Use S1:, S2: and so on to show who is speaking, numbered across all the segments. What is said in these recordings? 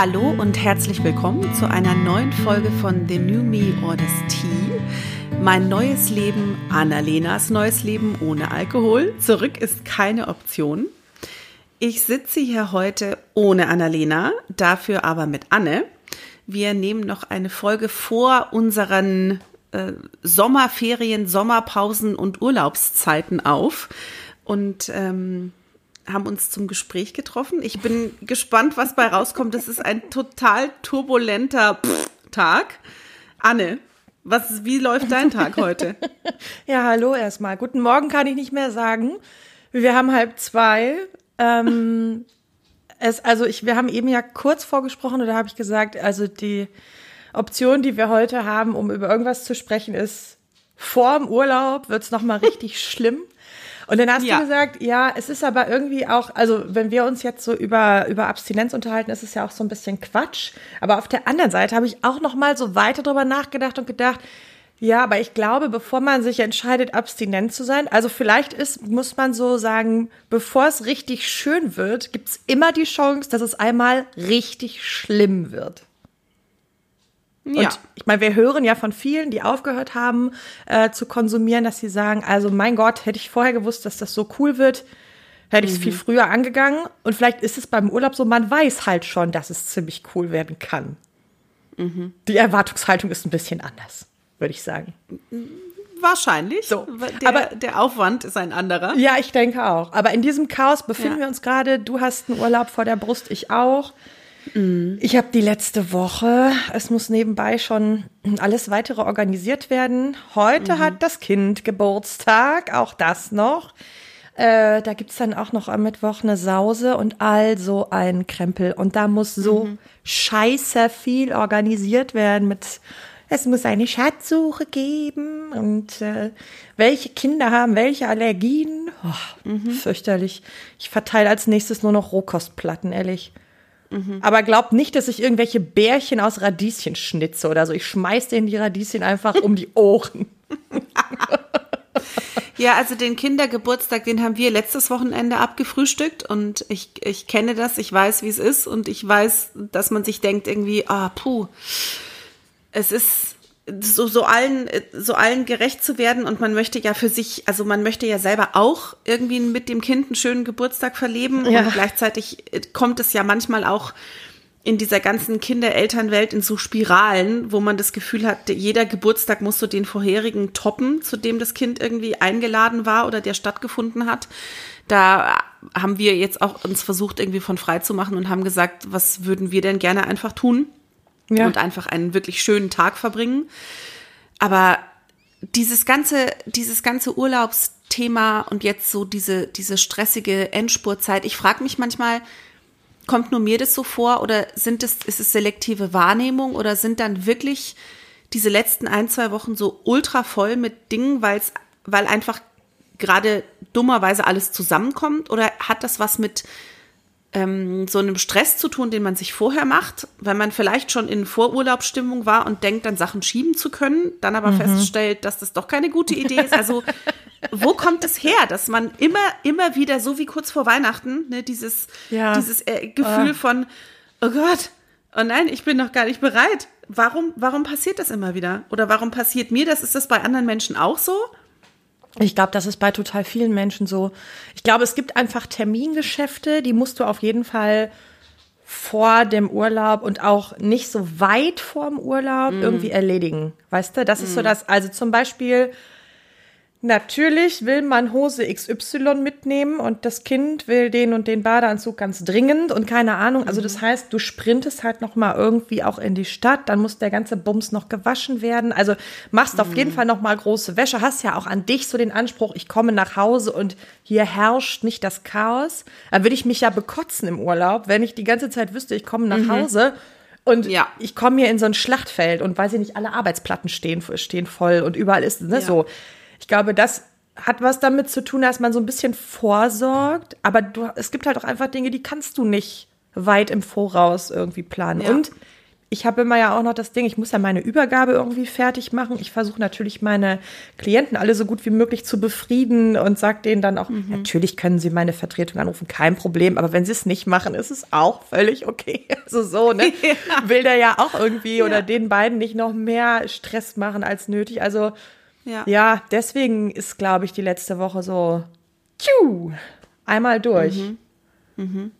S1: Hallo und herzlich willkommen zu einer neuen Folge von The New Me or the Tea. Mein neues Leben, Annalenas neues Leben ohne Alkohol. Zurück ist keine Option. Ich sitze hier heute ohne Annalena, dafür aber mit Anne. Wir nehmen noch eine Folge vor unseren äh, Sommerferien, Sommerpausen und Urlaubszeiten auf und ähm, haben uns zum Gespräch getroffen. Ich bin gespannt, was bei rauskommt. Das ist ein total turbulenter Tag. Anne, was, wie läuft dein Tag heute?
S2: ja, hallo erstmal. Guten Morgen kann ich nicht mehr sagen. Wir haben halb zwei. Ähm, es, also ich, wir haben eben ja kurz vorgesprochen und da habe ich gesagt, also die Option, die wir heute haben, um über irgendwas zu sprechen, ist vor dem Urlaub wird's noch mal richtig schlimm. Und dann hast ja. du gesagt, ja, es ist aber irgendwie auch, also wenn wir uns jetzt so über, über Abstinenz unterhalten, ist es ja auch so ein bisschen Quatsch. Aber auf der anderen Seite habe ich auch noch mal so weiter drüber nachgedacht und gedacht, ja, aber ich glaube, bevor man sich entscheidet, abstinent zu sein, also vielleicht ist, muss man so sagen, bevor es richtig schön wird, gibt es immer die Chance, dass es einmal richtig schlimm wird. Ja. Und ich meine, wir hören ja von vielen, die aufgehört haben äh, zu konsumieren, dass sie sagen, also mein Gott, hätte ich vorher gewusst, dass das so cool wird, hätte ich es mhm. viel früher angegangen. Und vielleicht ist es beim Urlaub so, man weiß halt schon, dass es ziemlich cool werden kann. Mhm. Die Erwartungshaltung ist ein bisschen anders, würde ich sagen.
S1: Wahrscheinlich. So. Der, aber der Aufwand ist ein anderer.
S2: Ja, ich denke auch. Aber in diesem Chaos befinden ja. wir uns gerade. Du hast einen Urlaub vor der Brust, ich auch. Mhm. Ich habe die letzte Woche, es muss nebenbei schon alles weitere organisiert werden. Heute mhm. hat das Kind Geburtstag, auch das noch. Äh, da gibt's dann auch noch am Mittwoch eine Sause und all so ein Krempel. Und da muss so mhm. scheiße viel organisiert werden mit es muss eine Schatzsuche geben und äh, welche Kinder haben welche Allergien. Oh, mhm. Fürchterlich. Ich verteile als nächstes nur noch Rohkostplatten, ehrlich. Mhm. Aber glaubt nicht, dass ich irgendwelche Bärchen aus Radieschen schnitze oder so. Ich schmeiß denen die Radieschen einfach um die Ohren.
S1: Ja, also den Kindergeburtstag, den haben wir letztes Wochenende abgefrühstückt und ich, ich kenne das, ich weiß, wie es ist und ich weiß, dass man sich denkt irgendwie, ah, puh, es ist so, so allen, so allen gerecht zu werden und man möchte ja für sich, also man möchte ja selber auch irgendwie mit dem Kind einen schönen Geburtstag verleben ja. und gleichzeitig kommt es ja manchmal auch in dieser ganzen Kinder-Eltern-Welt in so Spiralen, wo man das Gefühl hat, jeder Geburtstag muss so den vorherigen toppen, zu dem das Kind irgendwie eingeladen war oder der stattgefunden hat. Da haben wir jetzt auch uns versucht, irgendwie von frei zu machen und haben gesagt, was würden wir denn gerne einfach tun? Ja. und einfach einen wirklich schönen Tag verbringen. Aber dieses ganze, dieses ganze Urlaubsthema und jetzt so diese, diese stressige Endspurtzeit, ich frage mich manchmal, kommt nur mir das so vor oder sind es, ist es selektive Wahrnehmung oder sind dann wirklich diese letzten ein, zwei Wochen so ultra voll mit Dingen, weil's, weil einfach gerade dummerweise alles zusammenkommt oder hat das was mit ähm, so einem Stress zu tun, den man sich vorher macht, weil man vielleicht schon in Vorurlaubsstimmung war und denkt, dann Sachen schieben zu können, dann aber mhm. feststellt, dass das doch keine gute Idee ist. Also wo kommt es her, dass man immer, immer wieder, so wie kurz vor Weihnachten, ne, dieses, ja. dieses äh, Gefühl oh. von, oh Gott, oh nein, ich bin noch gar nicht bereit. Warum, warum passiert das immer wieder? Oder warum passiert mir das? Ist das bei anderen Menschen auch so?
S2: Ich glaube, das ist bei total vielen Menschen so. Ich glaube, es gibt einfach Termingeschäfte, die musst du auf jeden Fall vor dem Urlaub und auch nicht so weit vor dem Urlaub mm. irgendwie erledigen. Weißt du, das mm. ist so mhm. das, also zum Beispiel, Natürlich will man Hose XY mitnehmen und das Kind will den und den Badeanzug ganz dringend und keine Ahnung. Also das mhm. heißt, du sprintest halt noch mal irgendwie auch in die Stadt, dann muss der ganze Bums noch gewaschen werden. Also machst mhm. auf jeden mhm. Fall noch mal große Wäsche, hast ja auch an dich so den Anspruch, ich komme nach Hause und hier herrscht nicht das Chaos. Da würde ich mich ja bekotzen im Urlaub, wenn ich die ganze Zeit wüsste, ich komme nach mhm. Hause und ja. ich komme hier in so ein Schlachtfeld und weiß ich nicht, alle Arbeitsplatten stehen, stehen voll und überall ist ne, ja. so. Ich glaube, das hat was damit zu tun, dass man so ein bisschen vorsorgt, aber du, es gibt halt auch einfach Dinge, die kannst du nicht weit im Voraus irgendwie planen. Ja. Und ich habe immer ja auch noch das Ding, ich muss ja meine Übergabe irgendwie fertig machen. Ich versuche natürlich meine Klienten alle so gut wie möglich zu befrieden und sage denen dann auch, mhm. natürlich können sie meine Vertretung anrufen, kein Problem, aber wenn sie es nicht machen, ist es auch völlig okay. Also so, ne? Ja. Will der ja auch irgendwie ja. oder den beiden nicht noch mehr Stress machen als nötig. Also ja, ja deswegen ist, glaube ich, die letzte Woche so tschu, einmal durch. Mhm.
S1: Mhm.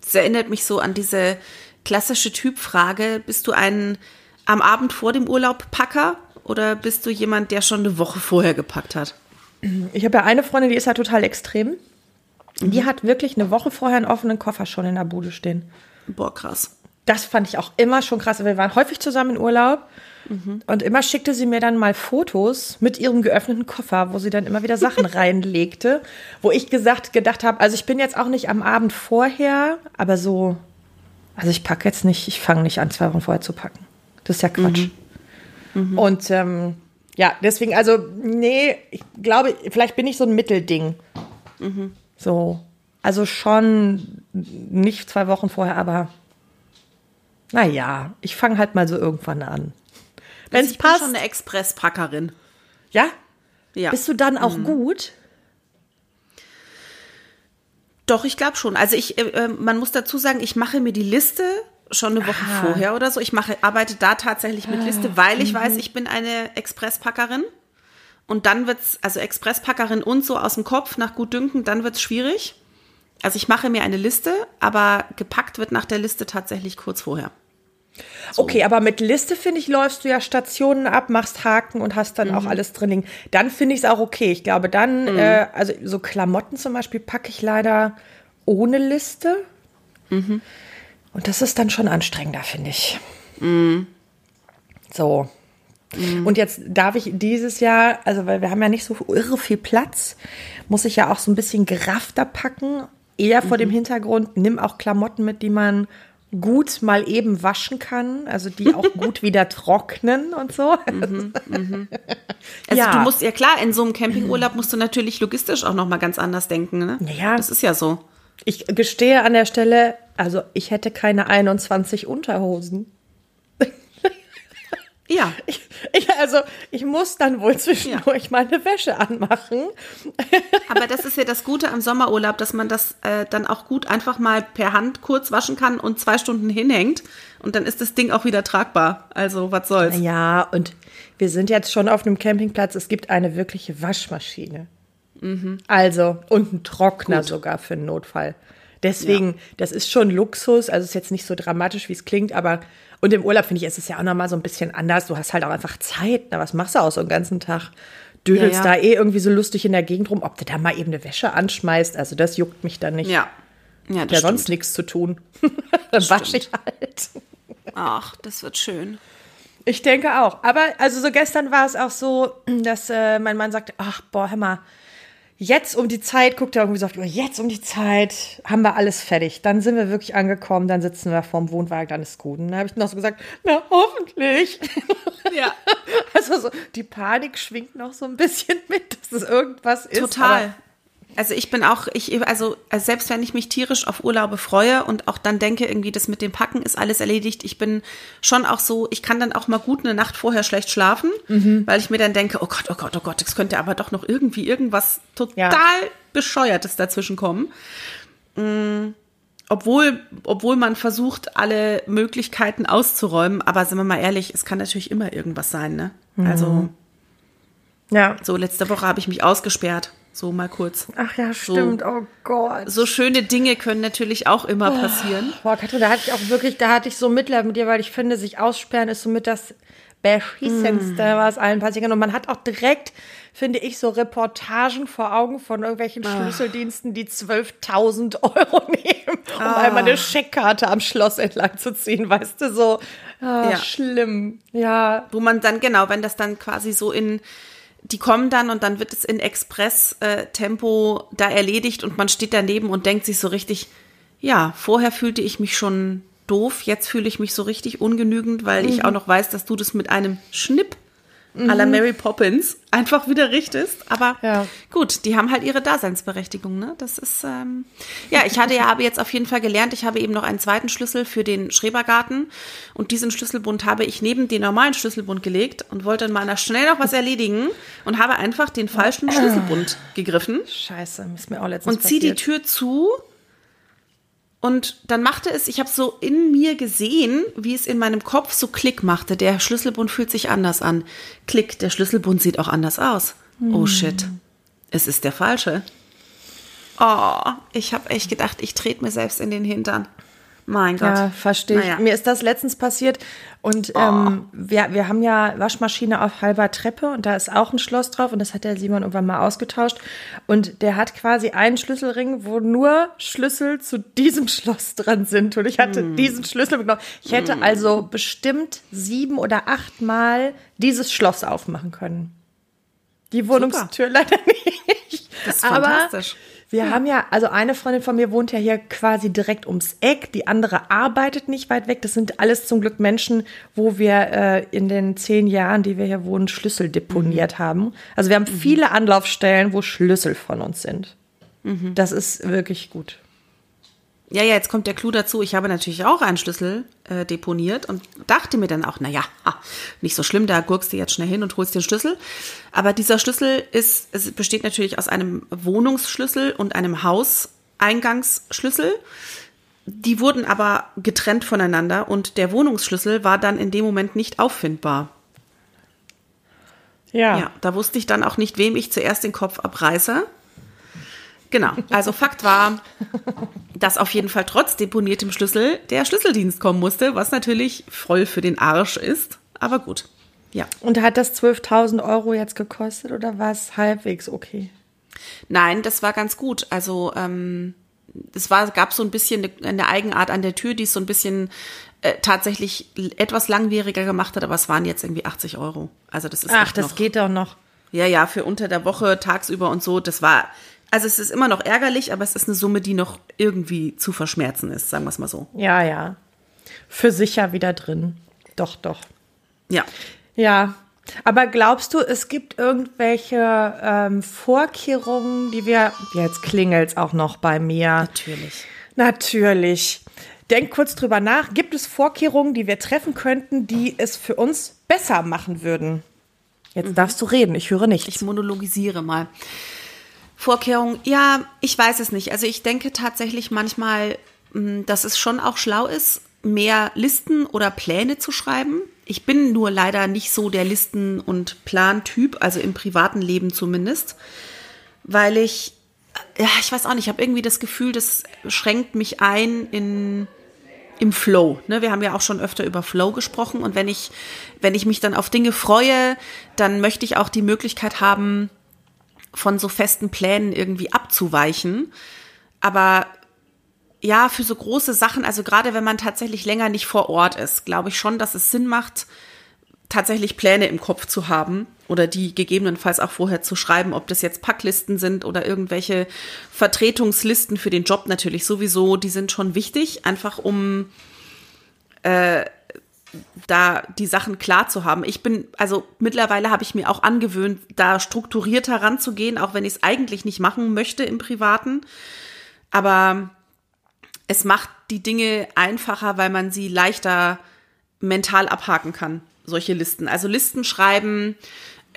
S1: Das erinnert mich so an diese klassische Typfrage. Bist du ein am Abend vor dem Urlaub Packer oder bist du jemand, der schon eine Woche vorher gepackt hat?
S2: Ich habe ja eine Freundin, die ist ja total extrem. Mhm. Die hat wirklich eine Woche vorher einen offenen Koffer schon in der Bude stehen.
S1: Boah, krass.
S2: Das fand ich auch immer schon krass. Wir waren häufig zusammen in Urlaub mhm. und immer schickte sie mir dann mal Fotos mit ihrem geöffneten Koffer, wo sie dann immer wieder Sachen reinlegte, wo ich gesagt, gedacht habe, also ich bin jetzt auch nicht am Abend vorher, aber so also ich packe jetzt nicht, ich fange nicht an, zwei Wochen vorher zu packen. Das ist ja Quatsch. Mhm. Mhm. Und ähm, ja, deswegen, also, nee, ich glaube, vielleicht bin ich so ein Mittelding. Mhm. So. Also schon nicht zwei Wochen vorher, aber naja, ich fange halt mal so irgendwann an.
S1: Wenn es passt. Ich bin schon eine Expresspackerin.
S2: Ja? Ja. Bist du dann auch mhm. gut?
S1: Doch, ich glaube schon. Also ich, äh, äh, man muss dazu sagen, ich mache mir die Liste schon eine Woche ah. vorher oder so. Ich mache, arbeite da tatsächlich mit Liste, weil ich mhm. weiß, ich bin eine Expresspackerin. Und dann wird's, also Expresspackerin und so aus dem Kopf nach Gutdünken, dann wird's schwierig. Also ich mache mir eine Liste, aber gepackt wird nach der Liste tatsächlich kurz vorher.
S2: So. Okay, aber mit Liste, finde ich, läufst du ja Stationen ab, machst Haken und hast dann mhm. auch alles drin liegen. Dann finde ich es auch okay. Ich glaube, dann, mhm. äh, also so Klamotten zum Beispiel packe ich leider ohne Liste. Mhm. Und das ist dann schon anstrengender, finde ich. Mhm. So. Mhm. Und jetzt darf ich dieses Jahr, also weil wir haben ja nicht so irre viel Platz, muss ich ja auch so ein bisschen geraffter packen. Eher vor dem mhm. Hintergrund, nimm auch Klamotten mit, die man gut mal eben waschen kann, also die auch gut wieder trocknen und so. Mhm,
S1: mhm. Also ja. du musst ja klar, in so einem Campingurlaub musst du natürlich logistisch auch noch mal ganz anders denken, ne?
S2: Ja.
S1: Das ist ja so.
S2: Ich gestehe an der Stelle, also ich hätte keine 21 Unterhosen.
S1: Ja.
S2: Ich, ich, also, ich muss dann wohl zwischendurch ja. meine Wäsche anmachen.
S1: Aber das ist ja das Gute am Sommerurlaub, dass man das äh, dann auch gut einfach mal per Hand kurz waschen kann und zwei Stunden hinhängt. Und dann ist das Ding auch wieder tragbar. Also, was soll's.
S2: Ja, und wir sind jetzt schon auf einem Campingplatz. Es gibt eine wirkliche Waschmaschine. Mhm. Also, und einen Trockner gut. sogar für einen Notfall. Deswegen, ja. das ist schon Luxus. Also, ist jetzt nicht so dramatisch, wie es klingt, aber und im Urlaub finde ich, ist es ja auch nochmal so ein bisschen anders. Du hast halt auch einfach Zeit. Na, was machst du auch so einen ganzen Tag? Dödelst ja, ja. da eh irgendwie so lustig in der Gegend rum, ob du da mal eben eine Wäsche anschmeißt. Also das juckt mich dann nicht.
S1: Ja.
S2: Ja, das ja sonst nichts zu tun. dann wasche ich halt.
S1: Ach, das wird schön.
S2: Ich denke auch. Aber also so gestern war es auch so, dass äh, mein Mann sagte, ach boah, hör mal, jetzt um die Zeit, guckt er irgendwie so auf die Uhr, jetzt um die Zeit haben wir alles fertig. Dann sind wir wirklich angekommen, dann sitzen wir vorm Wohnwagen, dann ist gut. Und dann habe ich noch so gesagt, na hoffentlich.
S1: Ja.
S2: Also so, die Panik schwingt noch so ein bisschen mit, dass es irgendwas ist.
S1: Total. Also ich bin auch, ich, also, also selbst wenn ich mich tierisch auf Urlaube freue und auch dann denke, irgendwie das mit dem Packen ist alles erledigt, ich bin schon auch so, ich kann dann auch mal gut eine Nacht vorher schlecht schlafen, mhm. weil ich mir dann denke, oh Gott, oh Gott, oh Gott, es könnte aber doch noch irgendwie irgendwas total ja. bescheuertes dazwischen kommen. Mhm obwohl, obwohl man versucht, alle Möglichkeiten auszuräumen, aber sind wir mal ehrlich, es kann natürlich immer irgendwas sein, ne? Mhm. Also, ja. So, letzte Woche habe ich mich ausgesperrt. So mal kurz.
S2: Ach ja, stimmt. So, oh Gott.
S1: So schöne Dinge können natürlich auch immer oh. passieren.
S2: Boah, Katrin, da hatte ich auch wirklich, da hatte ich so Mitleid mit dir, weil ich finde, sich aussperren ist somit das beschissenste, mm. was allen passieren kann. Und man hat auch direkt, finde ich, so Reportagen vor Augen von irgendwelchen oh. Schlüsseldiensten, die 12.000 Euro nehmen, um oh. einmal eine Scheckkarte am Schloss entlang zu ziehen, weißt du, so oh, ja. schlimm. Ja.
S1: Wo man dann, genau, wenn das dann quasi so in die kommen dann und dann wird es in Express-Tempo da erledigt und man steht daneben und denkt sich so richtig, ja, vorher fühlte ich mich schon doof, jetzt fühle ich mich so richtig ungenügend, weil mhm. ich auch noch weiß, dass du das mit einem Schnipp à la Mary Poppins einfach wieder richtest. Aber
S2: Ja.
S1: gut, die haben halt ihre Daseinsberechtigung, ne? Das ist, ähm, ja, ich hatte ja, habe jetzt auf jeden Fall gelernt, ich habe eben noch einen zweiten Schlüssel für den Schrebergarten und diesen Schlüsselbund habe ich neben den normalen Schlüsselbund gelegt und wollte mal noch schnell noch was erledigen und habe einfach den falschen Schlüsselbund gegriffen
S2: Scheiße, ist mir auch letztens
S1: und zieh die
S2: passiert.
S1: Tür zu. Und dann machte es, ich habe so in mir gesehen, wie es in meinem Kopf so Klick machte. Der Schlüsselbund fühlt sich anders an. Klick, der Schlüsselbund sieht auch anders aus. Oh shit, es ist der falsche. Oh, ich habe echt gedacht, ich trete mir selbst in den Hintern. Mein Gott.
S2: Ja, verstehe ich.
S1: Naja.
S2: Mir ist das letztens passiert und ähm, wir, wir haben ja Waschmaschine auf halber Treppe und da ist auch ein Schloss drauf und das hat der Simon irgendwann mal ausgetauscht und der hat quasi einen Schlüsselring, wo nur Schlüssel zu diesem Schloss dran sind und ich hatte diesen Schlüssel mitgenommen. Ich hätte also bestimmt sieben oder acht Mal dieses Schloss aufmachen können. Die Wohnungstür leider nicht.
S1: Das ist
S2: Aber
S1: fantastisch.
S2: Wir haben ja, also eine Freundin von mir wohnt ja hier quasi direkt ums Eck, die andere arbeitet nicht weit weg. Das sind alles zum Glück Menschen, wo wir äh, in den zehn Jahren, die wir hier wohnen, Schlüssel deponiert haben. Also wir haben viele Anlaufstellen, wo Schlüssel von uns sind. Das ist wirklich gut.
S1: Ja, ja, jetzt kommt der Clou dazu. Ich habe natürlich auch einen Schlüssel äh, deponiert und dachte mir dann auch, na ja, ha, nicht so schlimm, da gurkst du jetzt schnell hin und holst den Schlüssel. Aber dieser Schlüssel ist, es besteht natürlich aus einem Wohnungsschlüssel und einem Hauseingangsschlüssel. Die wurden aber getrennt voneinander und der Wohnungsschlüssel war dann in dem Moment nicht auffindbar. Ja, da wusste ich dann auch nicht, wem ich zuerst den Kopf abreiße. Genau, also Fakt war, dass auf jeden Fall trotz deponiertem Schlüssel der Schlüsseldienst kommen musste, was natürlich voll für den Arsch ist. Aber gut, ja.
S2: Und hat das 12.000 Euro jetzt gekostet oder war es halbwegs okay?
S1: Nein, das war ganz gut. Also ähm, es war, gab so ein bisschen eine, eine Eigenart an der Tür, die es so ein bisschen äh, tatsächlich etwas langwieriger gemacht hat, aber es waren jetzt irgendwie 80 Euro. Also das ist
S2: Ach, das
S1: noch,
S2: geht doch noch.
S1: Ja, ja, für unter der Woche, tagsüber und so, das war, also es ist immer noch ärgerlich, aber es ist eine Summe, die noch irgendwie zu verschmerzen ist, sagen wir es mal so.
S2: Ja, ja. Für sicher wieder drin. Doch, doch.
S1: Ja.
S2: Ja, aber glaubst du, es gibt irgendwelche ähm, Vorkehrungen, die wir. Jetzt klingelt's auch noch bei mir.
S1: Natürlich.
S2: Natürlich. Denk kurz drüber nach. Gibt es Vorkehrungen, die wir treffen könnten, die es für uns besser machen würden? Jetzt darfst du reden, ich höre nichts.
S1: Ich monologisiere mal. Vorkehrung, ja, ich weiß es nicht. Also ich denke tatsächlich manchmal, mh, dass es schon auch schlau ist, mehr Listen oder Pläne zu schreiben. Ich bin nur leider nicht so der Listen- und Plantyp, also im privaten Leben zumindest, weil ich, ja, ich weiß auch nicht, ich habe irgendwie das Gefühl, das schränkt mich ein in im Flow. Ne? Wir haben ja auch schon öfter über Flow gesprochen und wenn ich, wenn ich mich dann auf Dinge freue, dann möchte ich auch die Möglichkeit haben, von so festen Plänen irgendwie abzuweichen. Aber ja, für so große Sachen, also gerade wenn man tatsächlich länger nicht vor Ort ist, glaube ich schon, dass es Sinn macht, tatsächlich Pläne im Kopf zu haben oder die gegebenenfalls auch vorher zu schreiben, ob das jetzt Packlisten sind oder irgendwelche Vertretungslisten für den Job natürlich sowieso, die sind schon wichtig, einfach um äh, da die Sachen klar zu haben. Ich bin, also mittlerweile habe ich mir auch angewöhnt, da strukturierter ranzugehen, auch wenn ich es eigentlich nicht machen möchte im Privaten. Aber es macht die Dinge einfacher, weil man sie leichter mental abhaken kann, solche Listen. Also Listen schreiben,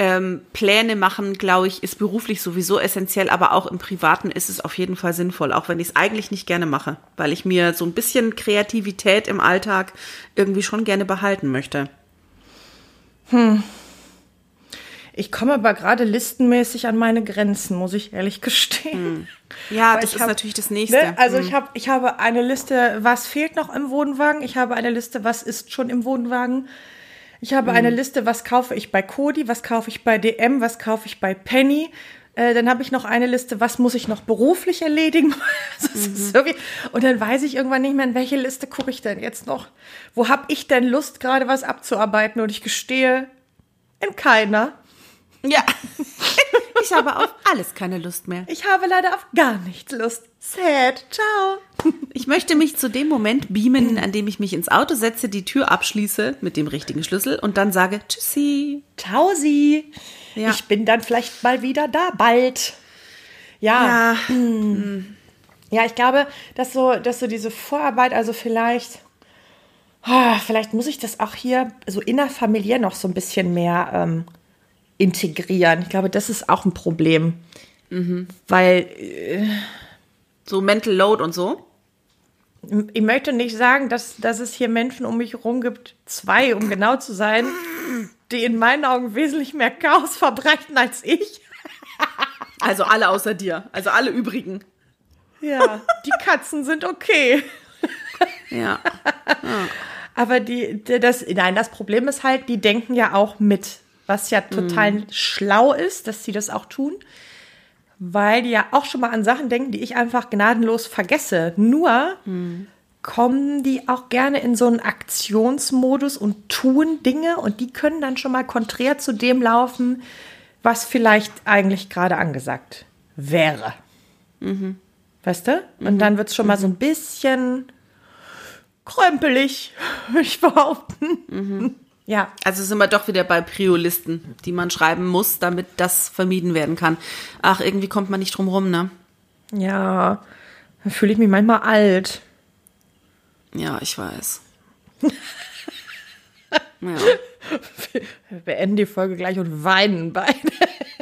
S1: ähm, Pläne machen, glaube ich, ist beruflich sowieso essentiell, aber auch im Privaten ist es auf jeden Fall sinnvoll, auch wenn ich es eigentlich nicht gerne mache, weil ich mir so ein bisschen Kreativität im Alltag irgendwie schon gerne behalten möchte.
S2: Ich komme aber gerade listenmäßig an meine Grenzen, muss ich ehrlich gestehen.
S1: Ja,
S2: Weil
S1: das ist
S2: hab-
S1: natürlich das Nächste.
S2: Ne? Also ich habe ich habe eine Liste, was fehlt noch im Wohnwagen. Ich habe eine Liste, was ist schon im Wohnwagen. Ich habe eine Liste, was kaufe ich bei Cody, was kaufe ich bei DM, was kaufe ich bei Penny. Äh, dann habe ich noch eine Liste, was muss ich noch beruflich erledigen. Irgendwie, und dann weiß ich irgendwann nicht mehr, in welche Liste gucke ich denn jetzt noch. Wo habe ich denn Lust, gerade was abzuarbeiten? Und ich gestehe, in keiner.
S1: Ja. Ich habe auf alles keine Lust mehr.
S2: Ich habe leider auf gar nichts Lust. Sad. Ciao.
S1: Ich möchte mich zu dem Moment beamen, an dem ich mich ins Auto setze, die Tür abschließe mit dem richtigen Schlüssel und dann sage Tschüssi.
S2: Tausi.
S1: Ja.
S2: Ich bin dann vielleicht mal wieder da, bald. Ja.
S1: Ja,
S2: Ja, ich glaube, dass so, dass so diese Vorarbeit, also vielleicht, ah, vielleicht muss ich das auch hier so innerfamiliär noch so ein bisschen mehr ähm, integrieren. Ich glaube, das ist auch ein Problem. Weil
S1: so Mental Load und so.
S2: ich möchte nicht sagen, dass, dass es hier Menschen um mich herum gibt, zwei, um genau zu sein, die in meinen Augen wesentlich mehr Chaos verbreiten als ich.
S1: Also alle außer dir, also alle übrigen.
S2: Ja, die Katzen sind okay.
S1: Ja.
S2: Aber die, die- das, nein, das Problem ist halt, die denken ja auch mit, was ja total schlau ist, dass sie das auch tun, weil die ja auch schon mal an Sachen denken, die ich einfach gnadenlos vergesse. Nur kommen die auch gerne in so einen Aktionsmodus und tun Dinge und die können dann schon mal konträr zu dem laufen, was vielleicht eigentlich gerade angesagt wäre. Weißt du? Und dann wird es schon mal so ein bisschen krömpelig, würde ich behaupten. Ja,
S1: Also sind wir doch wieder bei Priolisten, die man schreiben muss, damit das vermieden werden kann. Ach, irgendwie kommt man nicht drum rum, ne?
S2: ja, da fühle ich mich manchmal alt.
S1: Ja, ich weiß. ja.
S2: Wir beenden die Folge gleich und weinen beide.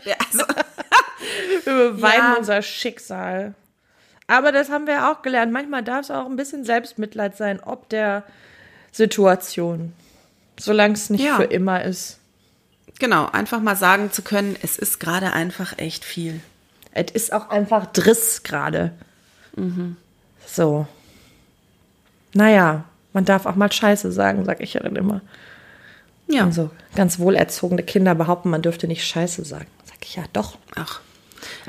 S1: ja also,
S2: Wir beweinen
S1: Ja.
S2: unser Schicksal. Aber das haben wir auch gelernt. Manchmal darf es auch ein bisschen Selbstmitleid sein, ob der Situation. Solange es nicht
S1: Ja.
S2: für immer ist.
S1: genau, einfach mal sagen zu können, es ist gerade einfach echt viel.
S2: Es ist auch einfach Driss gerade. So. Naja, man darf auch mal Scheiße sagen, sag ich ja dann immer.
S1: Ja.
S2: Also ganz wohlerzogene Kinder behaupten, man dürfte nicht Scheiße sagen. Sag ich ja doch.
S1: Ach.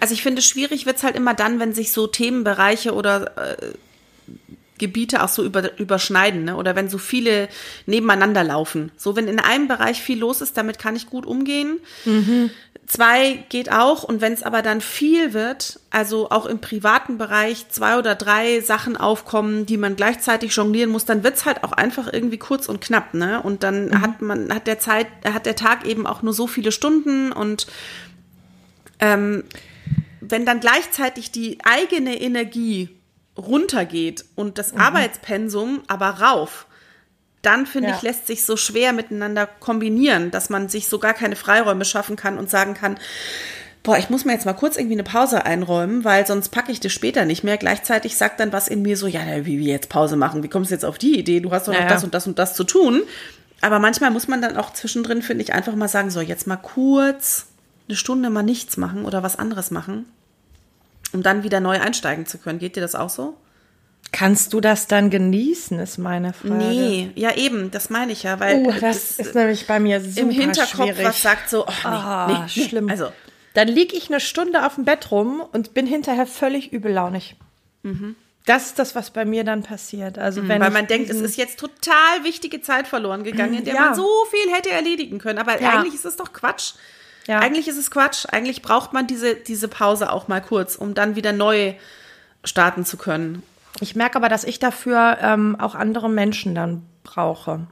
S1: Also ich finde, schwierig wird's halt immer dann, wenn sich so Themenbereiche oder äh, Gebiete auch so über, überschneiden, ne? Oder wenn so viele nebeneinander laufen. So, wenn in einem Bereich viel los ist, damit kann ich gut umgehen. Zwei geht auch. Und wenn es aber dann viel wird, also auch im privaten Bereich zwei oder drei Sachen aufkommen, die man gleichzeitig jonglieren muss, dann wird's halt auch einfach irgendwie kurz und knapp, ne? Und dann hat man, hat der Zeit, hat der Tag eben auch nur so viele Stunden und ähm, wenn dann gleichzeitig die eigene Energie runtergeht und das Arbeitspensum aber rauf, dann finde
S2: Ja.
S1: ich, lässt sich so schwer miteinander kombinieren, dass man sich so gar keine Freiräume schaffen kann und sagen kann, boah, ich muss mir jetzt mal kurz irgendwie eine Pause einräumen, weil sonst packe ich das später nicht mehr. Gleichzeitig sagt dann was in mir so, ja, wie, wie jetzt Pause machen? Wie kommst du jetzt auf die Idee? Du hast doch noch
S2: ja.
S1: das und das und das zu tun. Aber manchmal muss man dann auch zwischendrin, finde ich, einfach mal sagen, so, jetzt mal kurz eine Stunde mal nichts machen oder was anderes machen, um dann wieder neu einsteigen zu können. Geht dir das auch so?
S2: Kannst du das dann genießen, ist meine Frage.
S1: Nee, ja eben, das meine ich ja, weil
S2: Oh,
S1: äh,
S2: das ist nämlich bei mir super
S1: im Hinterkopf
S2: schwierig.
S1: was sagt so, ach, nee,
S2: Ah,
S1: nee, nee.
S2: schlimm.
S1: Also,
S2: Dann lieg ich eine Stunde auf dem Bett rum und bin hinterher völlig übellaunig. Das ist das, was bei mir dann passiert. Also wenn
S1: Mhm. weil
S2: ich
S1: man denkt, es ist jetzt total wichtige Zeit verloren gegangen, in der
S2: Ja.
S1: man so viel hätte erledigen können. Aber
S2: Ja.
S1: eigentlich ist es doch Quatsch.
S2: Ja.
S1: Eigentlich ist es Quatsch. Eigentlich braucht man diese, diese Pause auch mal kurz, um dann wieder neu starten zu können.
S2: Ich merke aber, dass ich dafür ähm, auch andere Menschen dann brauche.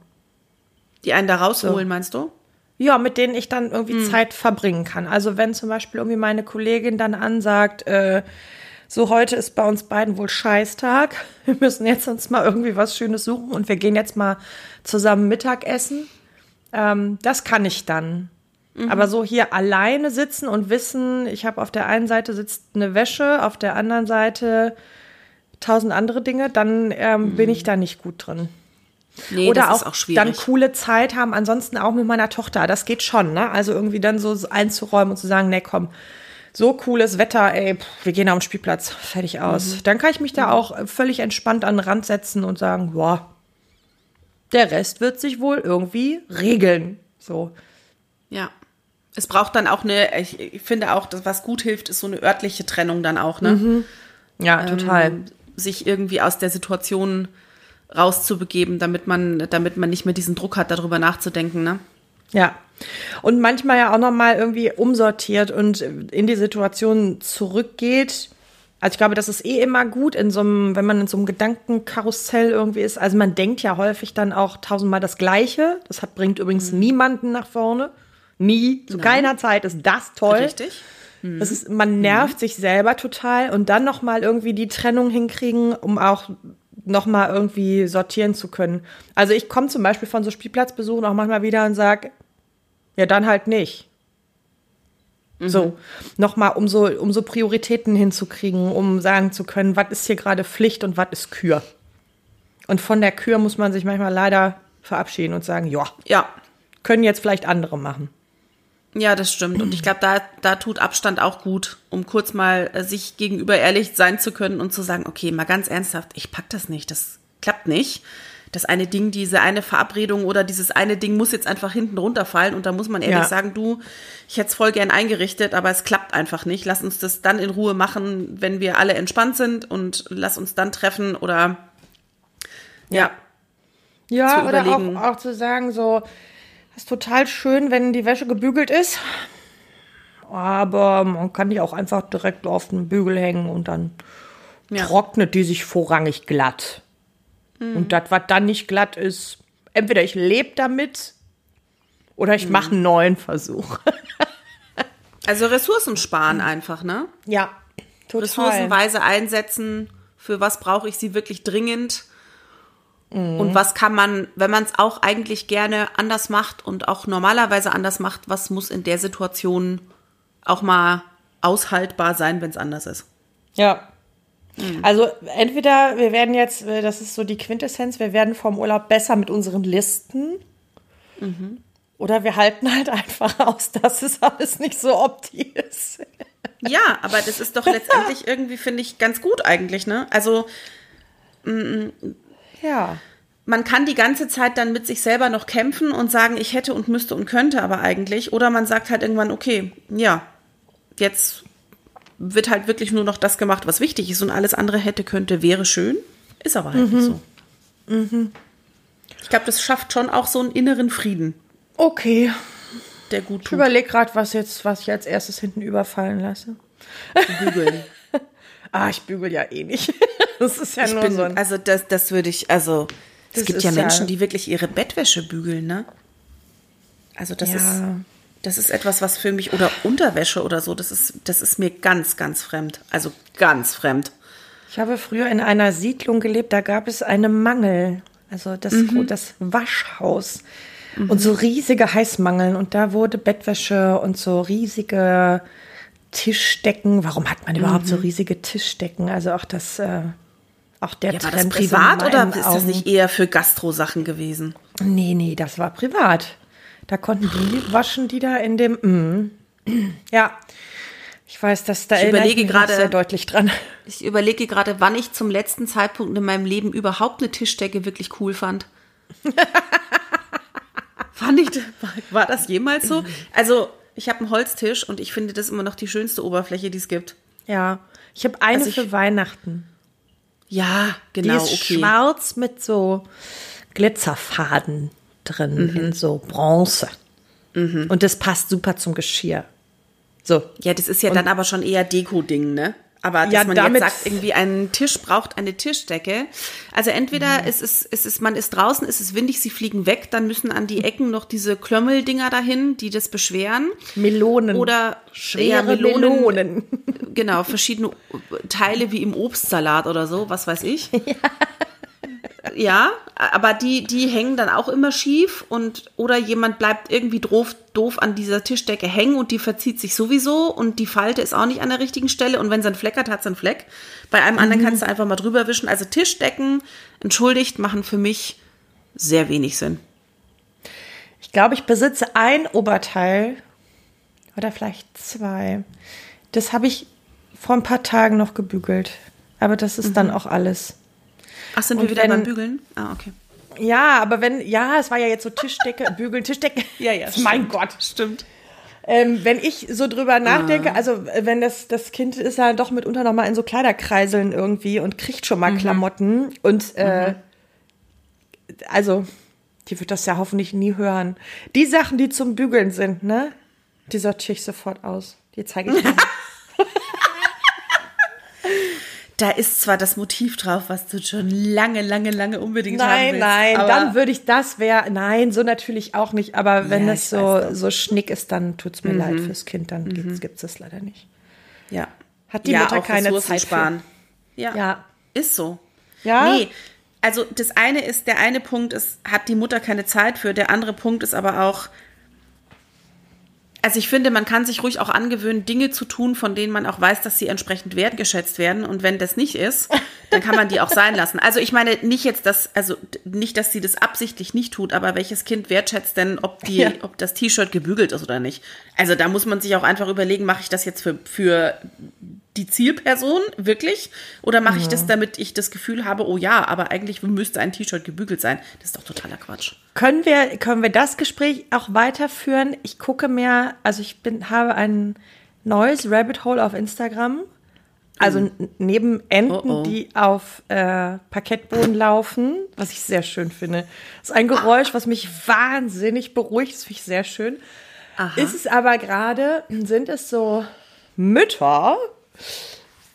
S1: Die einen da rausholen, meinst du?
S2: Ja, mit denen ich dann irgendwie
S1: Hm.
S2: Zeit verbringen kann. Also wenn zum Beispiel irgendwie meine Kollegin dann ansagt, äh, so heute ist bei uns beiden wohl Scheißtag. Wir müssen jetzt uns mal irgendwie was Schönes suchen und wir gehen jetzt mal zusammen Mittagessen. Ähm, das kann ich dann.
S1: Mhm.
S2: Aber so hier alleine sitzen und wissen, ich habe auf der einen Seite sitzt eine Wäsche, auf der anderen Seite tausend andere Dinge, dann ähm, bin ich da nicht gut drin.
S1: Nee,
S2: Oder
S1: das
S2: auch,
S1: ist auch schwierig.
S2: dann coole Zeit haben, ansonsten auch mit meiner Tochter. Das geht schon, ne? Also irgendwie dann so einzuräumen und zu sagen, nee, komm, so cooles Wetter, ey, pff, wir gehen auf den Spielplatz, fertig aus.
S1: Mhm.
S2: Dann kann ich mich da auch äh, völlig entspannt an den Rand setzen und sagen, boah, der Rest wird sich wohl irgendwie regeln. So.
S1: Ja. Es braucht dann auch eine, ich, ich finde auch, dass was gut hilft, ist so eine örtliche Trennung dann auch, ne?
S2: Mhm. Ja, total.
S1: Ähm, sich irgendwie aus der Situation rauszubegeben, damit man, damit man nicht mehr diesen Druck hat, darüber nachzudenken, ne?
S2: Ja. Und manchmal ja auch nochmal irgendwie umsortiert und in die Situation zurückgeht. Also ich glaube, das ist eh immer gut in so einem, wenn man in so einem Gedankenkarussell irgendwie ist. Also man denkt ja häufig dann auch tausendmal das Gleiche. Das hat, bringt übrigens mhm. niemanden nach vorne. Nie. Zu Nein. keiner Zeit ist das toll.
S1: Richtig.
S2: Mhm. Das ist, man nervt mhm. sich selber total und dann nochmal irgendwie die Trennung hinkriegen, um auch nochmal irgendwie sortieren zu können. Also ich komme zum Beispiel von so Spielplatzbesuchen auch manchmal wieder und sage, ja, dann halt nicht. Mhm. So, nochmal, um so, um so Prioritäten hinzukriegen, um sagen zu können, was ist hier gerade Pflicht und was ist Kür. Und von der Kür muss man sich manchmal leider verabschieden und sagen, ja, ja, können jetzt vielleicht andere machen.
S1: Ja, das stimmt. Und ich glaube, da, da tut Abstand auch gut, um kurz mal äh, sich gegenüber ehrlich sein zu können und zu sagen, okay, mal ganz ernsthaft, ich pack das nicht, das klappt nicht. Das eine Ding, diese eine Verabredung oder dieses eine Ding muss jetzt einfach hinten runterfallen und da muss man ehrlich ja. sagen, du, ich hätte es voll gern eingerichtet, aber es klappt einfach nicht. Lass uns das dann in Ruhe machen, wenn wir alle entspannt sind und lass uns dann treffen oder
S2: ja. Ja, oder auch, auch zu sagen, so, ist total schön, wenn die Wäsche gebügelt ist. Aber man kann die auch einfach direkt auf den Bügel hängen und dann ja. trocknet die sich vorrangig glatt. Mhm. Und das, was dann nicht glatt ist, entweder ich lebe damit oder ich mhm. mache einen neuen Versuch.
S1: also Ressourcen sparen einfach, ne?
S2: Ja,
S1: total. Ressourcenweise einsetzen. Für was brauche ich sie wirklich dringend? Mhm. Und was kann man, wenn man es auch eigentlich gerne anders macht und auch normalerweise anders macht, was muss in der Situation auch mal aushaltbar sein, wenn es anders ist?
S2: Ja. Mhm. Also entweder wir werden jetzt, äh, das ist so die Quintessenz, wir werden vom Urlaub besser mit unseren Listen. Mhm. Oder wir halten halt einfach aus, dass es alles nicht so opti ist.
S1: Ja, aber das ist doch letztendlich irgendwie, finde ich, ganz gut eigentlich, ne? Also,
S2: ja.
S1: Man kann die ganze Zeit dann mit sich selber noch kämpfen und sagen, ich hätte und müsste und könnte aber eigentlich. Oder man sagt halt irgendwann, okay, ja, jetzt wird halt wirklich nur noch das gemacht, was wichtig ist und alles andere hätte, könnte, wäre schön. Ist aber halt mhm. nicht so. Mhm. Ich glaube, das schafft schon auch so einen inneren Frieden.
S2: Okay.
S1: Der gut tut.
S2: Ich überlege gerade, was jetzt, was ich als erstes hinten überfallen lasse.
S1: Bügeln.
S2: ah, ich bügel ja eh nicht. Das ist ja
S1: ich
S2: nur
S1: bin,
S2: so ein
S1: Also das, das würde ich, also es gibt ja Menschen, ja die wirklich ihre Bettwäsche bügeln, ne? Also das ja. ist das ist etwas, was für mich oder Unterwäsche oder so, das ist das ist mir ganz ganz fremd, also ganz fremd.
S2: Ich habe früher in einer Siedlung gelebt, da gab es einen Mangel, also das mhm. das Waschhaus mhm. und so riesige Heißmangeln und da wurde Bettwäsche und so riesige Tischdecken. Warum hat man überhaupt mhm. so riesige Tischdecken? Also auch das, äh, auch der
S1: ja, Trend war das privat oder ist das nicht eher für Gastro-Sachen gewesen?
S2: Nee, nee, das war privat. Da konnten die waschen, die da in dem. Mm. Ja, ich weiß, dass da
S1: ich überlege gerade
S2: sehr deutlich dran.
S1: Ich überlege gerade, wann ich zum letzten Zeitpunkt in meinem Leben überhaupt eine Tischdecke wirklich cool fand. fand ich, war das jemals so? Also ich habe einen Holztisch und ich finde das immer noch die schönste Oberfläche, die es gibt.
S2: Ja, ich habe eine also ich, für Weihnachten.
S1: Ja, genau.
S2: Die ist okay. schwarz mit so Glitzerfaden drin mhm. in so Bronze. Mhm. Und das passt super zum Geschirr. So.
S1: Ja, das ist ja und, dann aber schon eher Deko-Ding, ne? Aber dass ja, man jetzt sagt, irgendwie ein Tisch braucht eine Tischdecke. Also entweder mhm. ist es, ist es, man ist draußen, ist es windig, sie fliegen weg, dann müssen an die Ecken noch diese Klömmeldinger dahin, die das beschweren.
S2: Melonen.
S1: Oder
S2: schwere Melonen. Melonen.
S1: Genau, verschiedene Teile wie im Obstsalat oder so, was weiß ich. Ja ja, aber die, die hängen dann auch immer schief und oder jemand bleibt irgendwie doof, doof an dieser Tischdecke hängen und die verzieht sich sowieso und die Falte ist auch nicht an der richtigen Stelle und wenn es einen Fleck hat, hat es einen Fleck. Bei einem mhm. anderen kannst du einfach mal drüber wischen. Also Tischdecken, entschuldigt, machen für mich sehr wenig Sinn.
S2: Ich glaube, ich besitze ein Oberteil oder vielleicht zwei. Das habe ich vor ein paar Tagen noch gebügelt. Aber das ist mhm. dann auch alles.
S1: Ach, sind und wir wieder wenn, beim Bügeln? Ah, okay.
S2: Ja, aber wenn, ja, es war ja jetzt so Tischdecke, Bügeln, Tischdecke.
S1: ja, ja.
S2: Mein stimmt. Gott. Stimmt. Ähm, wenn ich so drüber nachdenke, ah. also wenn das, das Kind ist ja doch mitunter noch mal in so Kleiderkreiseln irgendwie und kriegt schon mal mhm. Klamotten und äh, mhm. also Die wird das ja hoffentlich nie hören. Die Sachen, die zum Bügeln sind, ne? Die sortiere ich sofort aus. Die zeige ich dir.
S1: Da ist zwar das Motiv drauf, was du schon lange, lange, lange unbedingt
S2: nein,
S1: haben willst.
S2: Nein,
S1: aber
S2: dann würde ich das wäre, nein, so natürlich auch nicht. Aber wenn
S1: Ja,
S2: es so.
S1: Mhm.
S2: so schnick ist, dann tut's mir leid fürs Kind, dann gibt's, gibt's es leider nicht.
S1: Ja.
S2: Hat die
S1: ja,
S2: Mutter keine Zeit für.
S1: sparen. Ja.
S2: Ja.
S1: Ist so.
S2: Ja?
S1: Nee. Also das eine ist, der eine Punkt ist, hat die Mutter keine Zeit für, der andere Punkt ist aber auch, also ich finde, man kann sich ruhig auch angewöhnen, Dinge zu tun, von denen man auch weiß, dass sie entsprechend wertgeschätzt werden. Und wenn das nicht ist, dann kann man die auch sein lassen. Also ich meine nicht jetzt, dass, also nicht, dass sie das absichtlich nicht tut, aber welches Kind wertschätzt denn, ob die,
S2: Ja.
S1: ob das T-Shirt gebügelt ist oder nicht? Also da muss man sich auch einfach überlegen, mache ich das jetzt für, für die Zielperson wirklich? Oder mache ich das, damit ich das Gefühl habe, oh ja, aber eigentlich müsste ein T-Shirt gebügelt sein? Das ist doch totaler Quatsch.
S2: Können wir, können wir das Gespräch auch weiterführen? Ich gucke mir, also ich bin, habe ein neues Rabbit Hole auf Instagram. Also n- neben Enten,
S1: Oh, oh.
S2: die auf äh, Parkettboden laufen, was ich sehr schön finde. Das ist ein Geräusch, was mich wahnsinnig beruhigt. Das finde ich sehr schön. Ist es aber gerade, sind es so Mütter,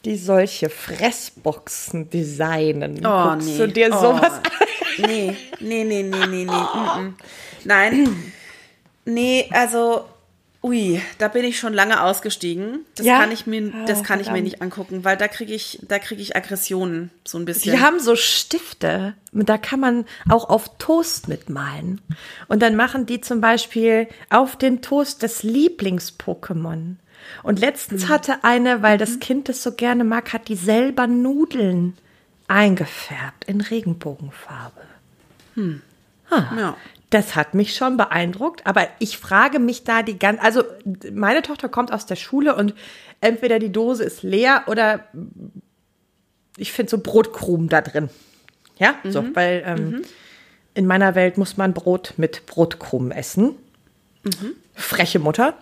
S2: die solche Fressboxen designen?
S1: Oh,
S2: Guckst
S1: nee.
S2: du dir
S1: oh.
S2: sowas
S1: Nee, nee, nee, nee, nee, nee. mm, mm. Nein. Nee, also, ui, da bin ich schon lange ausgestiegen. Das
S2: Ja?
S1: kann ich mir, das
S2: Oh,
S1: kann ich mir nicht angucken, weil da kriege ich, da kriege ich Aggressionen so ein bisschen.
S2: Die haben so Stifte, da kann man auch auf Toast mitmalen. Und dann machen die zum Beispiel auf den Toast das Lieblings-Pokémon. Und letztens hatte eine, weil das Kind das so gerne mag, hat die selber Nudeln eingefärbt in Regenbogenfarbe.
S1: ja.
S2: Das hat mich schon beeindruckt, aber ich frage mich da die ganze, also meine Tochter kommt aus der Schule und entweder die Dose ist leer oder ich finde so Brotkrumen da drin. Ja, so, weil ähm, in meiner Welt muss man Brot mit Brotkrumen essen. Freche Mutter.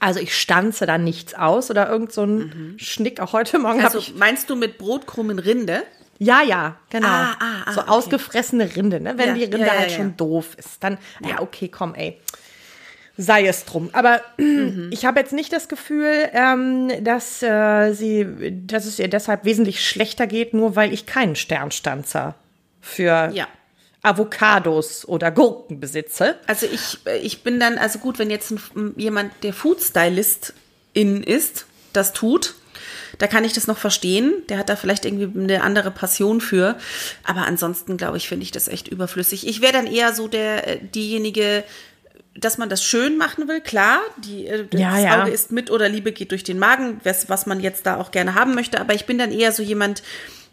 S2: Also ich stanze da nichts aus oder irgend so ein Schnick. Auch heute Morgen habe
S1: Also
S2: ich
S1: meinst du mit Brotkrumen Rinde?
S2: ja, ja, genau.
S1: Ah, ah, ah,
S2: so
S1: okay.
S2: ausgefressene Rinde, ne? Wenn
S1: Ja,
S2: die Rinde
S1: ja, ja,
S2: halt
S1: ja.
S2: schon doof ist, dann, ja, okay, komm, ey. Sei es drum. Aber
S1: Mhm.
S2: ich habe jetzt nicht das Gefühl, ähm, dass äh, sie, dass es ihr deshalb wesentlich schlechter geht, nur weil ich keinen Sternstanzer für
S1: Ja.
S2: Avocados oder Gurken besitze.
S1: Also ich, ich bin dann, also gut, wenn jetzt ein, jemand, der Food-Stylist in ist, das tut, da kann ich das noch verstehen. Der hat da vielleicht irgendwie eine andere Passion für. Aber ansonsten, glaube ich, finde ich das echt überflüssig. Ich wäre dann eher so der, äh, diejenige, dass man das schön machen will, klar. Die, äh, das
S2: Ja, ja.
S1: Auge ist mit oder Liebe geht durch den Magen, was, was man jetzt da auch gerne haben möchte. Aber ich bin dann eher so jemand,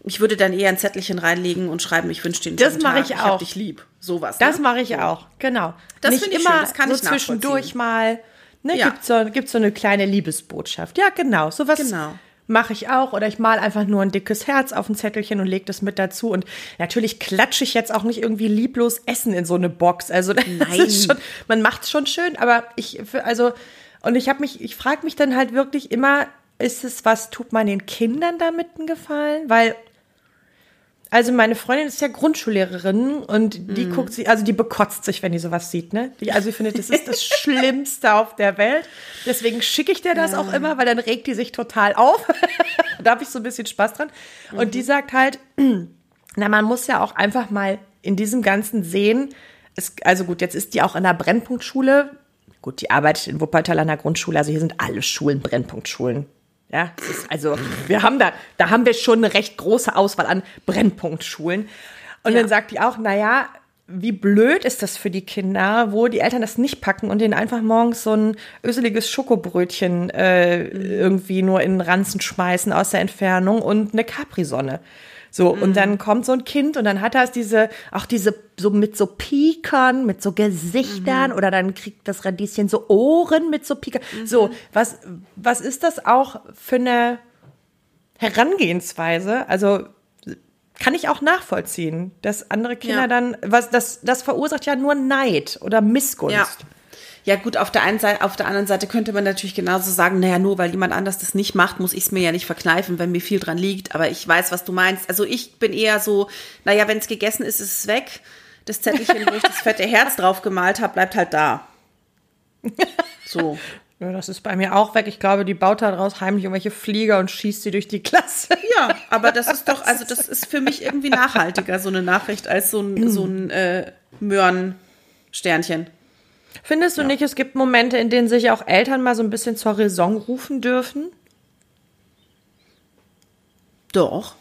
S1: ich würde dann eher ein Zettelchen reinlegen und schreiben, ich wünsche dir einen
S2: Das mache
S1: Tag,
S2: ich
S1: ich hab
S2: auch.
S1: dich lieb. Sowas.
S2: Das
S1: ne?
S2: mache ich auch, genau.
S1: Das finde ich
S2: immer
S1: schön, das kann
S2: so
S1: ich
S2: zwischendurch mal, ne,
S1: Ja.
S2: gibt's so, gibt's so eine kleine Liebesbotschaft. Ja, genau, sowas
S1: Genau.
S2: mache ich auch. Oder ich mal einfach nur ein dickes Herz auf ein Zettelchen und lege das mit dazu. Und natürlich klatsche ich jetzt auch nicht irgendwie lieblos Essen in so eine Box. Also das
S1: Nein.
S2: ist schon, man macht es schon schön, aber ich, also, und ich habe mich, ich frage mich dann halt wirklich immer, ist es was, tut man den Kindern damit einen Gefallen? Weil also meine Freundin ist ja Grundschullehrerin und die
S1: Mhm.
S2: guckt sich, also die bekotzt sich, wenn die sowas sieht, ne? Die, also ich finde, das ist das Schlimmste auf der Welt. Deswegen schicke ich dir das auch immer, weil dann regt die sich total auf. da habe ich so ein bisschen Spaß dran. Und
S1: Mhm.
S2: die sagt halt, na, man muss ja auch einfach mal in diesem Ganzen sehen, es, also gut, jetzt ist die auch in der Brennpunktschule. Gut, die arbeitet in Wuppertal an der Grundschule, also hier sind alle Schulen Brennpunktschulen. Ja, ist also wir haben da, da haben wir schon eine recht große Auswahl an Brennpunktschulen. Und
S1: Ja.
S2: dann sagt die auch, naja, wie blöd ist das für die Kinder, wo die Eltern das nicht packen und denen einfach morgens so ein öseliges Schokobrötchen äh, irgendwie nur in den Ranzen schmeißen aus der Entfernung und eine Capri-Sonne. So, und dann kommt so ein Kind und dann hat er diese, auch diese, so mit so Pikern, mit so Gesichtern oder dann kriegt das Radieschen so Ohren mit so Pikern. So, was, was ist das auch für eine Herangehensweise? Also, kann ich auch nachvollziehen, dass andere Kinder
S1: Ja.
S2: dann, was, das, das verursacht ja nur Neid oder Missgunst.
S1: Ja. Ja, gut, auf der einen Seite, auf der anderen Seite könnte man natürlich genauso sagen, naja, nur weil jemand anders das nicht macht, muss ich es mir ja nicht verkneifen, wenn mir viel dran liegt. Aber ich weiß, was du meinst. Also ich bin eher so, naja, wenn es gegessen ist, ist es weg. das Zettelchen, wo ich das fette Herz drauf gemalt habe, bleibt halt da. So.
S2: Ja, das ist bei mir auch weg. Ich glaube, die baut da draus heimlich irgendwelche Flieger und schießt sie durch die Klasse.
S1: Ja, aber das ist doch, also das ist für mich irgendwie nachhaltiger, so eine Nachricht, als so ein, so ein äh, Möhren-Sternchen.
S2: Findest du nicht, es gibt Momente, in denen sich auch Eltern mal so ein bisschen zur Raison rufen dürfen?
S1: Doch.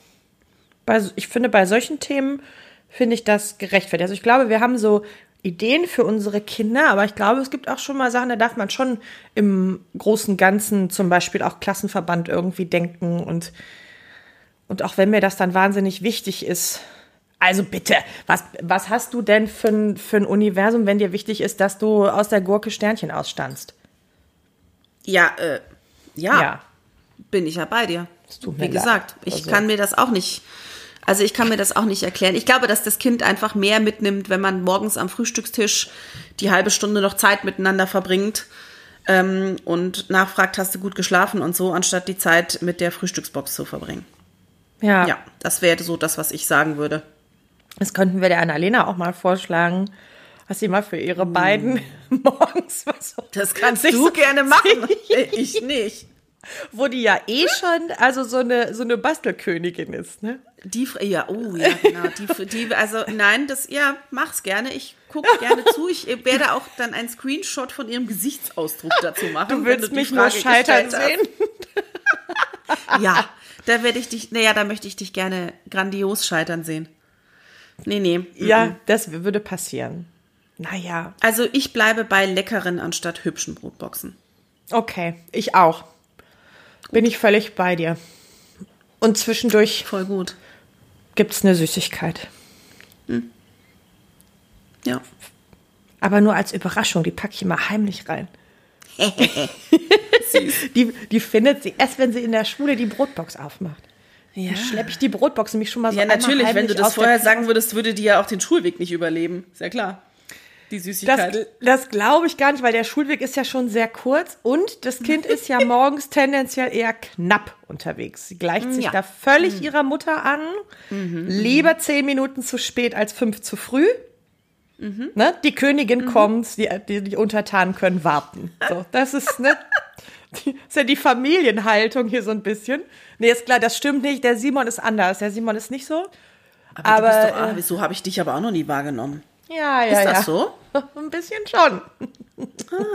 S2: Bei, ich finde, bei solchen Themen finde ich das gerechtfertigt. Also ich glaube, wir haben so Ideen für unsere Kinder, aber ich glaube, es gibt auch schon mal Sachen, da darf man schon im großen Ganzen zum Beispiel auch Klassenverband irgendwie denken und, und auch wenn mir das dann wahnsinnig wichtig ist. Also bitte, was, was hast du denn für ein, für ein Universum, wenn dir wichtig ist, dass du aus der Gurke Sternchen ausstandst?
S1: Ja, äh, ja,
S2: Ja.
S1: bin ich ja bei dir. Wie gesagt, ich
S2: Also-
S1: kann mir das auch nicht, also ich kann mir das auch nicht erklären. Ich glaube, dass das Kind einfach mehr mitnimmt, wenn man morgens am Frühstückstisch die halbe Stunde noch Zeit miteinander verbringt ähm, und nachfragt, hast du gut geschlafen und so, anstatt die Zeit mit der Frühstücksbox zu verbringen.
S2: Ja,
S1: Ja, das wäre so das, was ich sagen würde.
S2: Das könnten wir der Annalena auch mal vorschlagen, dass sie mal für ihre beiden morgens was
S1: Das kannst du
S2: so-
S1: gerne machen. ich nicht.
S2: wo die ja eh schon also so eine so eine Bastelkönigin ist, ne?
S1: Die, ja, oh ja, genau. Die, die, also nein, das, ja, mach's gerne. Ich gucke gerne zu. Ich werde auch dann einen Screenshot von ihrem Gesichtsausdruck dazu machen.
S2: Du willst mich nur scheitern sehen.
S1: Ja, da werde ich dich, naja, da möchte ich dich gerne grandios scheitern sehen. Nee, nee.
S2: Ja, das würde passieren. Naja,
S1: Also ich bleibe bei leckeren anstatt hübschen Brotboxen.
S2: okay, ich auch. Bin ich völlig bei dir. Und zwischendurch
S1: Voll gut.
S2: gibt's eine Süßigkeit.
S1: Ja.
S2: Aber nur als Überraschung, die packe ich immer heimlich rein. Die, die findet sie erst, wenn sie in der Schule die Brotbox aufmacht.
S1: Ja.
S2: Dann schleppe ich die Brotbox nämlich schon mal so
S1: Ja, natürlich, wenn du das vorher sagen würdest, würde die ja auch den Schulweg nicht überleben. Ist ja klar. Die Süßigkeit.
S2: Das, das glaube ich gar nicht, weil der Schulweg ist ja schon sehr kurz und das Kind ist ja morgens tendenziell eher knapp unterwegs. Sie gleicht sich
S1: Ja.
S2: da völlig ihrer Mutter an. Lieber zehn Minuten zu spät als fünf zu früh. Ne? Die Königin kommt, die, die, die Untertanen können warten. So, das ist, ne? Die, ist ja die Familienhaltung hier so ein bisschen. Nee, ist klar, das stimmt nicht. Der Simon ist anders. Der Simon ist nicht so.
S1: aber
S2: aber,
S1: du bist doch,
S2: äh,
S1: ah, so habe ich dich aber auch noch nie wahrgenommen.
S2: Ja, ja,
S1: Ist
S2: ja.
S1: das so?
S2: Ein bisschen schon.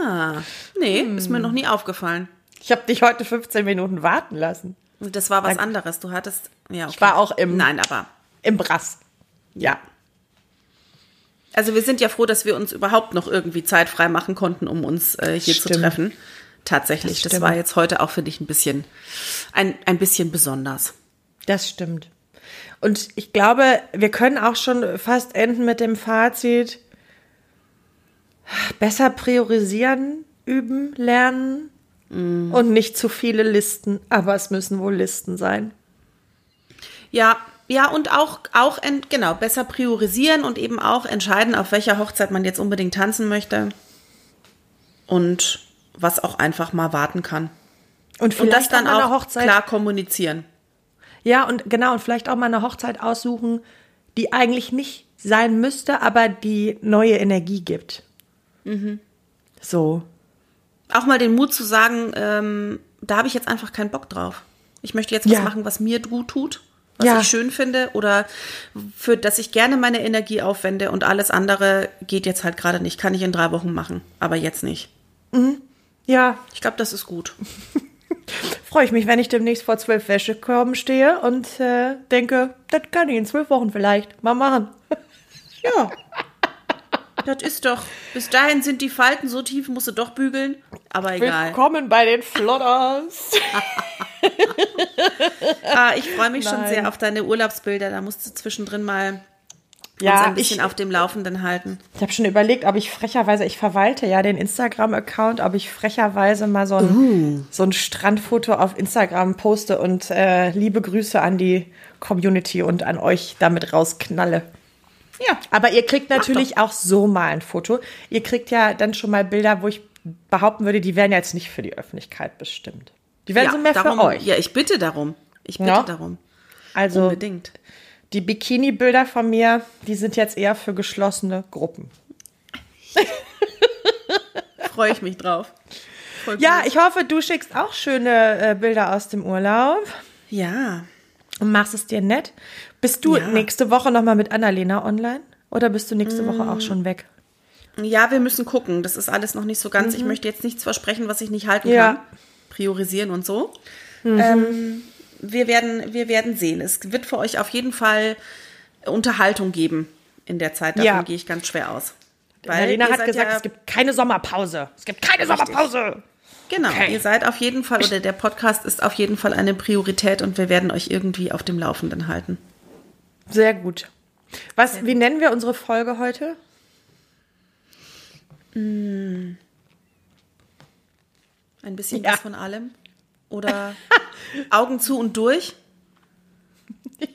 S1: Ah, nee, ist mir noch nie aufgefallen.
S2: Ich habe dich heute 15 Minuten warten lassen.
S1: Das war was anderes. Du hattest, ja, okay.
S2: Ich war auch im-
S1: Nein, aber,
S2: Im Brass. Ja.
S1: also wir sind ja froh, dass wir uns überhaupt noch irgendwie Zeit frei machen konnten, um uns äh, hier zu
S2: Stimmt.
S1: treffen. Tatsächlich,
S2: Das
S1: das, war jetzt heute auch für dich ein bisschen, ein, ein bisschen besonders.
S2: Das stimmt. Und ich glaube, wir können auch schon fast enden mit dem Fazit. Besser priorisieren, üben, lernen und nicht zu viele Listen. Aber es müssen wohl Listen sein.
S1: Ja, ja, und auch, auch genau, besser priorisieren und eben auch entscheiden, auf welcher Hochzeit man jetzt unbedingt tanzen möchte. Und was auch einfach mal warten kann.
S2: Und
S1: Und das
S2: vielleicht
S1: dann
S2: auch
S1: auch klar kommunizieren.
S2: Ja, und genau, und vielleicht auch mal eine Hochzeit aussuchen, die eigentlich nicht sein müsste, aber die neue Energie gibt. So.
S1: Auch mal den Mut zu sagen, ähm, da habe ich jetzt einfach keinen Bock drauf. Ich möchte jetzt was
S2: Ja.
S1: machen, was mir gut tut, was
S2: Ja.
S1: ich schön finde oder für das ich gerne meine Energie aufwende und alles andere geht jetzt halt gerade nicht. Kann ich in drei Wochen machen, aber jetzt nicht.
S2: Ja,
S1: Ich glaube, das ist gut.
S2: freue ich mich, wenn ich demnächst vor zwölf Wäschekörben stehe und äh, denke, das kann ich in zwölf Wochen vielleicht mal machen.
S1: Ja. Das ist doch. Bis dahin sind die Falten so tief, musst du doch bügeln. Aber egal.
S2: Willkommen bei den Flodders.
S1: Ah, ich freue mich schon
S2: Nein.
S1: sehr auf deine Urlaubsbilder. Da musst du zwischendrin mal uns
S2: Ja,
S1: ein bisschen
S2: ich,
S1: auf dem Laufenden halten.
S2: ich habe schon überlegt, ob ich frecherweise, ich verwalte ja den Instagram-Account, ob ich frecherweise mal so ein, so ein Strandfoto auf Instagram poste und äh, liebe Grüße an die Community und an euch damit rausknalle.
S1: Ja.
S2: Aber ihr kriegt natürlich auch so mal ein Foto. Ihr kriegt ja dann schon mal Bilder, wo ich behaupten würde, die wären jetzt nicht für die Öffentlichkeit bestimmt. Die wären
S1: ja,
S2: so mehr
S1: darum,
S2: für euch.
S1: Ja, ich bitte darum. Ich bitte
S2: Ja.
S1: darum.
S2: Also
S1: Unbedingt.
S2: Die Bikini-Bilder von mir, die sind jetzt eher für geschlossene Gruppen.
S1: Freue ich mich drauf. Voll
S2: Ja,
S1: gut.
S2: ich hoffe, du schickst auch schöne äh, Bilder aus dem Urlaub
S1: ja.
S2: und machst es dir nett. Bist du
S1: Ja.
S2: nächste Woche nochmal mit Annalena online? Oder bist du nächste Woche auch schon weg?
S1: Ja, wir müssen gucken. Das ist alles noch nicht so ganz. Ich möchte jetzt nichts versprechen, was ich nicht halten
S2: Mhm. Ja.
S1: kann. Priorisieren und so. Ähm, wir, werden, wir werden sehen. Es wird für euch auf jeden Fall Unterhaltung geben in der Zeit. Davon
S2: Ja.
S1: gehe ich ganz schwer aus.
S2: Annalena
S1: ihr
S2: hat gesagt,
S1: ja,
S2: es gibt keine Sommerpause. Es gibt keine Sommerpause.
S1: Genau,
S2: Okay.
S1: ihr seid auf jeden Fall, oder der Podcast ist auf jeden Fall eine Priorität und wir werden euch irgendwie auf dem Laufenden halten.
S2: Sehr gut. Was, wie nennen wir unsere Folge heute?
S1: Ein bisschen
S2: Ja.
S1: was von allem. Oder Augen zu und durch.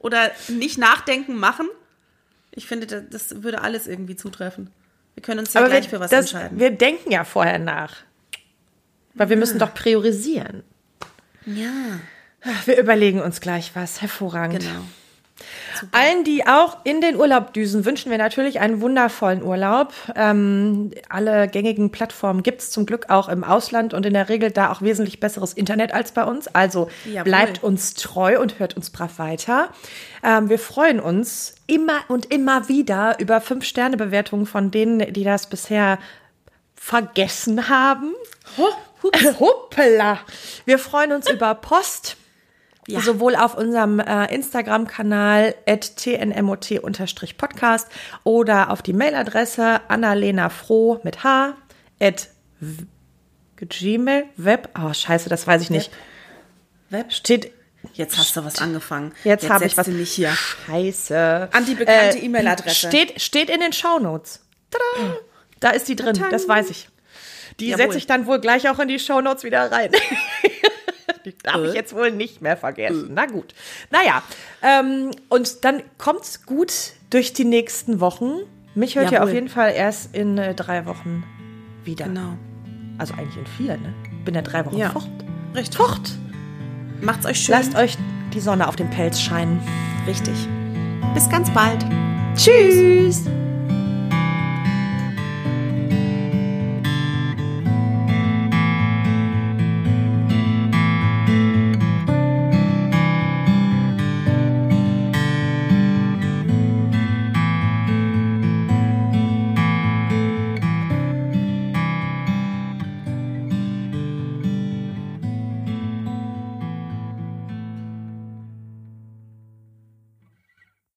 S1: Oder nicht nachdenken, machen. Ich finde, das, würde alles irgendwie zutreffen. Wir können uns ja gleich für was
S2: das,
S1: entscheiden.
S2: wir denken ja vorher nach. Weil wir müssen doch priorisieren.
S1: ja,
S2: Wir überlegen uns gleich was. Hervorragend.
S1: genau.
S2: Allen, die auch in den Urlaub düsen, wünschen wir natürlich einen wundervollen Urlaub. Ähm, alle gängigen Plattformen gibt es zum Glück auch im Ausland und in der Regel da auch wesentlich besseres Internet als bei uns. Also
S1: Jawohl.
S2: bleibt uns treu und hört uns brav weiter. Ähm, wir freuen uns immer und immer wieder über Fünf-Sterne-Bewertungen von denen, die das bisher vergessen haben. Hoppala! Wir freuen uns über Post.
S1: Ja.
S2: Sowohl auf unserem äh, Instagram-Kanal tnmot-podcast oder auf die Mailadresse annalena-froh mit h at gmail web. Oh, scheiße, das weiß ich nicht.
S1: Web.
S2: Steht.
S1: Jetzt hast du was angefangen.
S2: Jetzt, habe ich was.
S1: mich hier.
S2: Scheiße.
S1: An die bekannte E-Mail-Adresse.
S2: Steht, steht in den Shownotes. Tada! Da ist die drin, das weiß ich. Die setze ich dann wohl gleich auch in die Shownotes wieder rein. die darf ich
S1: Äh?
S2: jetzt wohl nicht mehr vergessen. Na gut. Naja, ähm, und dann kommt's gut durch die nächsten Wochen. Mich hört ihr
S1: Jawohl.
S2: auf jeden Fall erst in äh, drei Wochen wieder.
S1: Genau.
S2: Also eigentlich in vier, ne? Bin ja drei Wochen
S1: Ja.
S2: fort.
S1: Richtig.
S2: Fort!
S1: Macht's euch schön.
S2: Lasst euch die Sonne auf den Pelz scheinen.
S1: Richtig. Bis ganz bald.
S2: Tschüss.